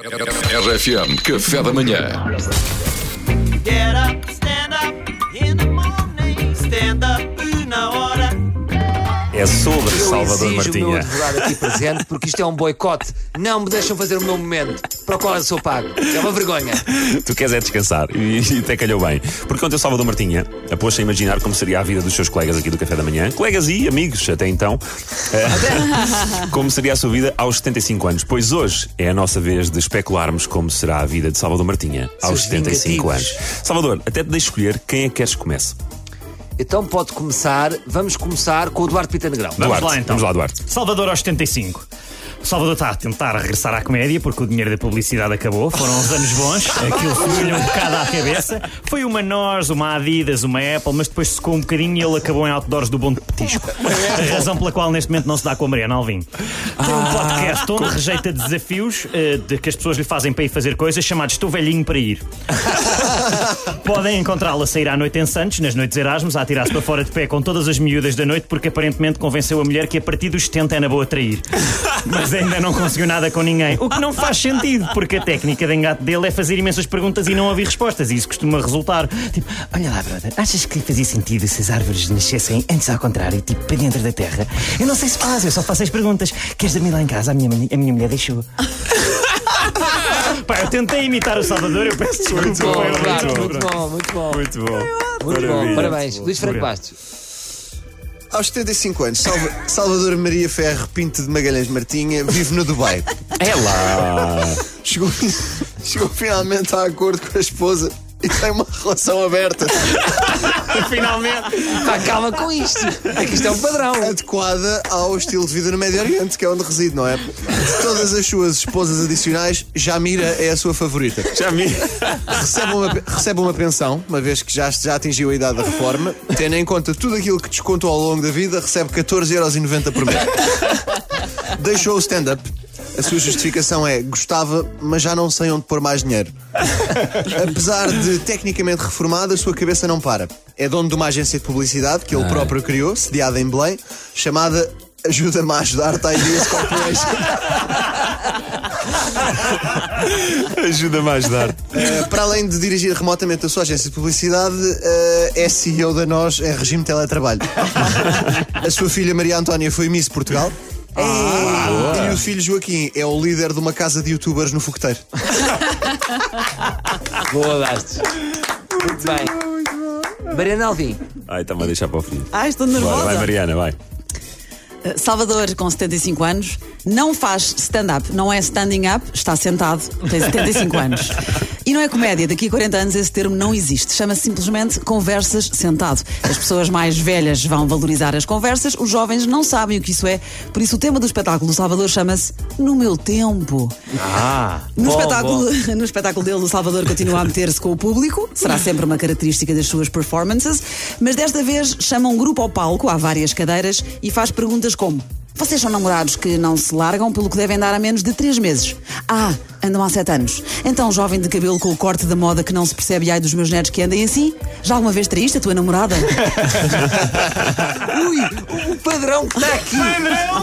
RFM Café da Manhã. Get up, É sobre Eu Salvador exijo o meu Martinha. advogado aqui presente porque isto é um boicote. Não me deixam fazer o meu momento. Para o qual eu sou pago. É uma vergonha. Tu queres é descansar e, e até calhou bem. Porque ontem o Salvador Martinha apôs-se a imaginar como seria a vida dos seus colegas aqui do Café da Manhã, colegas e amigos até então, eh, como seria a sua vida aos 75 anos. Pois hoje é a nossa vez de especularmos como será a vida de Salvador Martinha aos Seus 75 vingativos. anos. Salvador, até te deixo escolher quem é que queres que comece. Então pode começar. Vamos começar com o Duarte Pita Negrão. Vamos Duarte, lá, então. Vamos lá, Duarte. Salvador aos 75. Salvador está a tentar regressar à comédia porque o dinheiro da publicidade acabou. Foram uns anos bons, aquilo foi-lhe um bocado à cabeça. Foi uma Nós, uma Adidas, uma Apple, mas depois secou um bocadinho e ele acabou em outdoors do Bom de Petisco. A razão pela qual neste momento não se dá com a Mariana Alvim. Tem um podcast onde rejeita desafios eh, de que as pessoas lhe fazem para ir fazer coisas, chamado Estou Velhinho para Ir. Podem encontrá-lo a sair à noite em Santos, nas noites Erasmus, a atirar-se para fora de pé com todas as miúdas da noite, porque aparentemente convenceu a mulher que a partir dos 70 é na boa trair. Mas ainda não conseguiu nada com ninguém. O que não faz sentido, porque a técnica de engate dele é fazer imensas perguntas e não ouvir respostas, e isso costuma resultar. Tipo, olha lá, brother, achas que fazia sentido se as árvores nascessem antes ao contrário, tipo, para dentro da terra? Eu não sei se faz, eu só faço as perguntas. Queres dormir lá em casa? A minha, a minha mulher deixou. Pá, eu tentei imitar o Salvador, eu peço desculpa. Muito bom, muito bom, muito bom. Muito bom. Muito bom. Parabéns. Luís Franco. Bastos. Aos 75 anos, Salva- Salvador Maria Ferro Pinto de Magalhães Martinha vive no Dubai. É lá. Chegou, chegou finalmente a acordo com a esposa e tem uma relação aberta, Finalmente. Pá, calma com isto. É que isto é um padrão. adequada ao estilo de vida no Médio Oriente, que é onde reside, não é? De todas as suas esposas adicionais, Jamira é a sua favorita. Já vi. Recebe uma, recebe uma pensão, uma vez que já, já atingiu a idade da reforma. Tendo em conta tudo aquilo que descontou ao longo da vida, recebe 14,90€ por mês. Deixou o stand-up. A sua justificação é: gostava, mas já não sei onde pôr mais dinheiro. Apesar de tecnicamente reformado, a sua cabeça não para. É dono de uma agência de publicidade que ele próprio criou, sediada em Belém, chamada Ajuda-me a Ajudar-te Ideas Corporation. Ajuda-me a ajudar. Uh, para além de dirigir remotamente a sua agência de publicidade, uh, é CEO da Nós em regime de teletrabalho. a sua filha Maria Antónia foi Miss Portugal. E o filho Joaquim é o líder de uma casa de youtubers no fogueteiro. Boa, Bastos. Muito bem. Mariana Alvim. Ai, está-me a deixar para o fim. Ai, estou nervosa. vai, Mariana, vai. Uh, Salvador, com 75 anos, não faz stand-up, não é standing up, está sentado, tem 75 anos. E não é comédia, daqui a 40 anos esse termo não existe. Chama-se simplesmente conversas sentado. As pessoas mais velhas vão valorizar as conversas, os jovens não sabem o que isso é. Por isso o tema do espetáculo do Salvador chama-se No Meu Tempo. Ah. No, Bom, espetáculo, no espetáculo dele, o Salvador continua a meter-se com o público, será sempre uma característica das suas performances, mas desta vez chama um grupo ao palco, há várias cadeiras, e faz perguntas como: Vocês são namorados que não se largam, pelo que devem dar a menos de três meses? Ah, andam há sete anos. Então, jovem de cabelo com o corte da moda que não se percebe ai dos meus netos que andem assim? Já alguma vez traíste a tua namorada? Ui, o padrão que está aqui.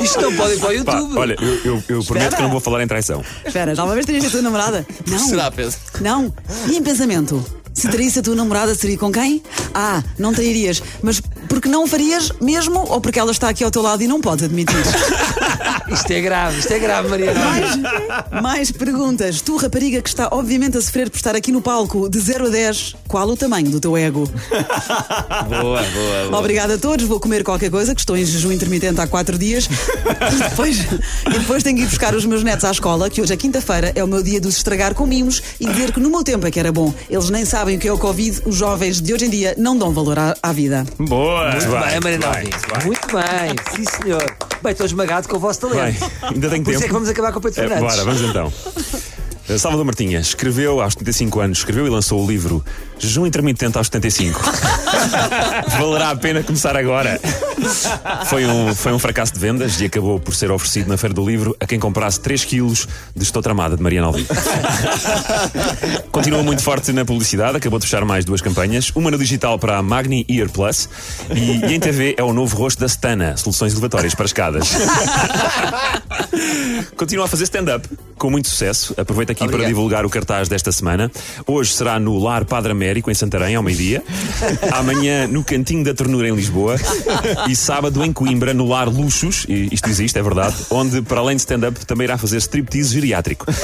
Isto não pode ir para o Pá, YouTube. olha, eu, eu- eu prometo que não vou falar em traição. Espera, já uma vez traíste a tua namorada? Não. Será, Pedro? Não. E em pensamento? Se traísse a tua namorada, seria com quem? Ah, não trairias. Mas porque não o farias mesmo ou porque ela está aqui ao teu lado e não podes admitir? Isto é grave, isto é grave, Mariana Alvim. Mais perguntas. Tu, rapariga, que está obviamente a sofrer por estar aqui no palco, de 0 a 10, qual o tamanho do teu ego? Boa, boa, boa. Obrigada a todos. Vou comer qualquer coisa, que estou em jejum intermitente há 4 dias. E depois, e depois tenho que ir buscar os meus netos à escola, que hoje é quinta-feira, é o meu dia de os estragar com mimos e dizer que no meu tempo é que era bom. Eles nem sabem o que é o Covid, os jovens de hoje em dia não dão valor à, à vida. Boa. Muito Vai, bem, Alvim. vai. Muito bem, sim senhor. Bem, estou esmagado com o vosso talento. ainda tenho Por isso tempo. é que vamos acabar com o Pedro É, Fernandes. bora, vamos então. Uh, Salvador Martinha escreveu aos 75 anos, escreveu e lançou o livro Jejum Intermitente aos 75. Valerá a pena começar agora. Foi um, foi um fracasso de vendas e acabou por ser oferecido na Feira do Livro a quem comprasse 3 quilos de Estou Tramada de Mariana Alvim. Continua muito forte na publicidade, acabou de fechar mais duas campanhas, uma no digital para a Magni Ear Plus e, e em TV é o novo rosto da Stana, soluções elevatórias para escadas. Continua a fazer stand-up com muito sucesso. Aproveito aqui Obrigado. para divulgar o cartaz desta semana. Hoje será no Lar Padre Américo, em Santarém, ao meio-dia. Amanhã no Cantinho da Ternura, em Lisboa. E sábado em Coimbra, no Lar Luxos, e isto existe, é verdade, onde, para além de stand-up, também irá fazer striptease geriátrico.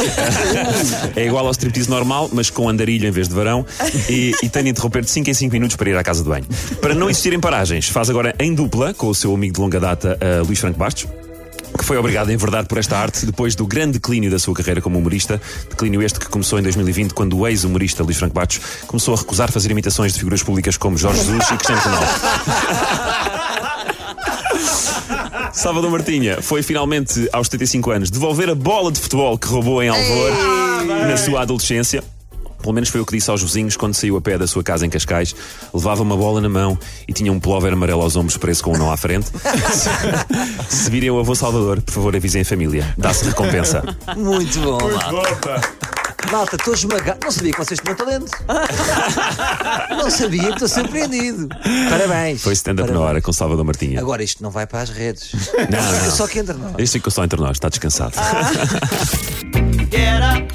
É igual ao striptease normal, mas com andarilho em vez de varão. E, e tem de interromper de 5 em 5 minutos para ir à casa de banho. Para não existirem paragens, faz agora em dupla com o seu amigo de longa data, eh, Luís Franco Bastos que foi obrigado a enverdar por esta arte depois do grande declínio da sua carreira como humorista. Declínio este que começou em 2020, quando o ex-humorista Luís Franco Batos começou a recusar fazer imitações de figuras públicas como Jorge Jesus e Cristiano Ronaldo. Salvador Martinha foi finalmente, aos 75 anos, devolver a bola de futebol que roubou em Alvor na sua adolescência. Pelo menos foi o que disse aos vizinhos quando saiu a pé da sua casa em Cascais. Levava uma bola na mão e tinha um pullover amarelo aos ombros preso com um nó à frente. Se virem o avô Salvador, por favor avisem a família. Dá-se recompensa. Muito bom, malta. Malta, estou esmagado. Não sabia que vocês tinham talento. Não sabia, estou surpreendido. Parabéns. Foi stand-up na hora com Salvador Martinha. Agora isto não vai para as redes. Não, não. Só que entre nós. Este ficou só entre nós, está descansado. Get up,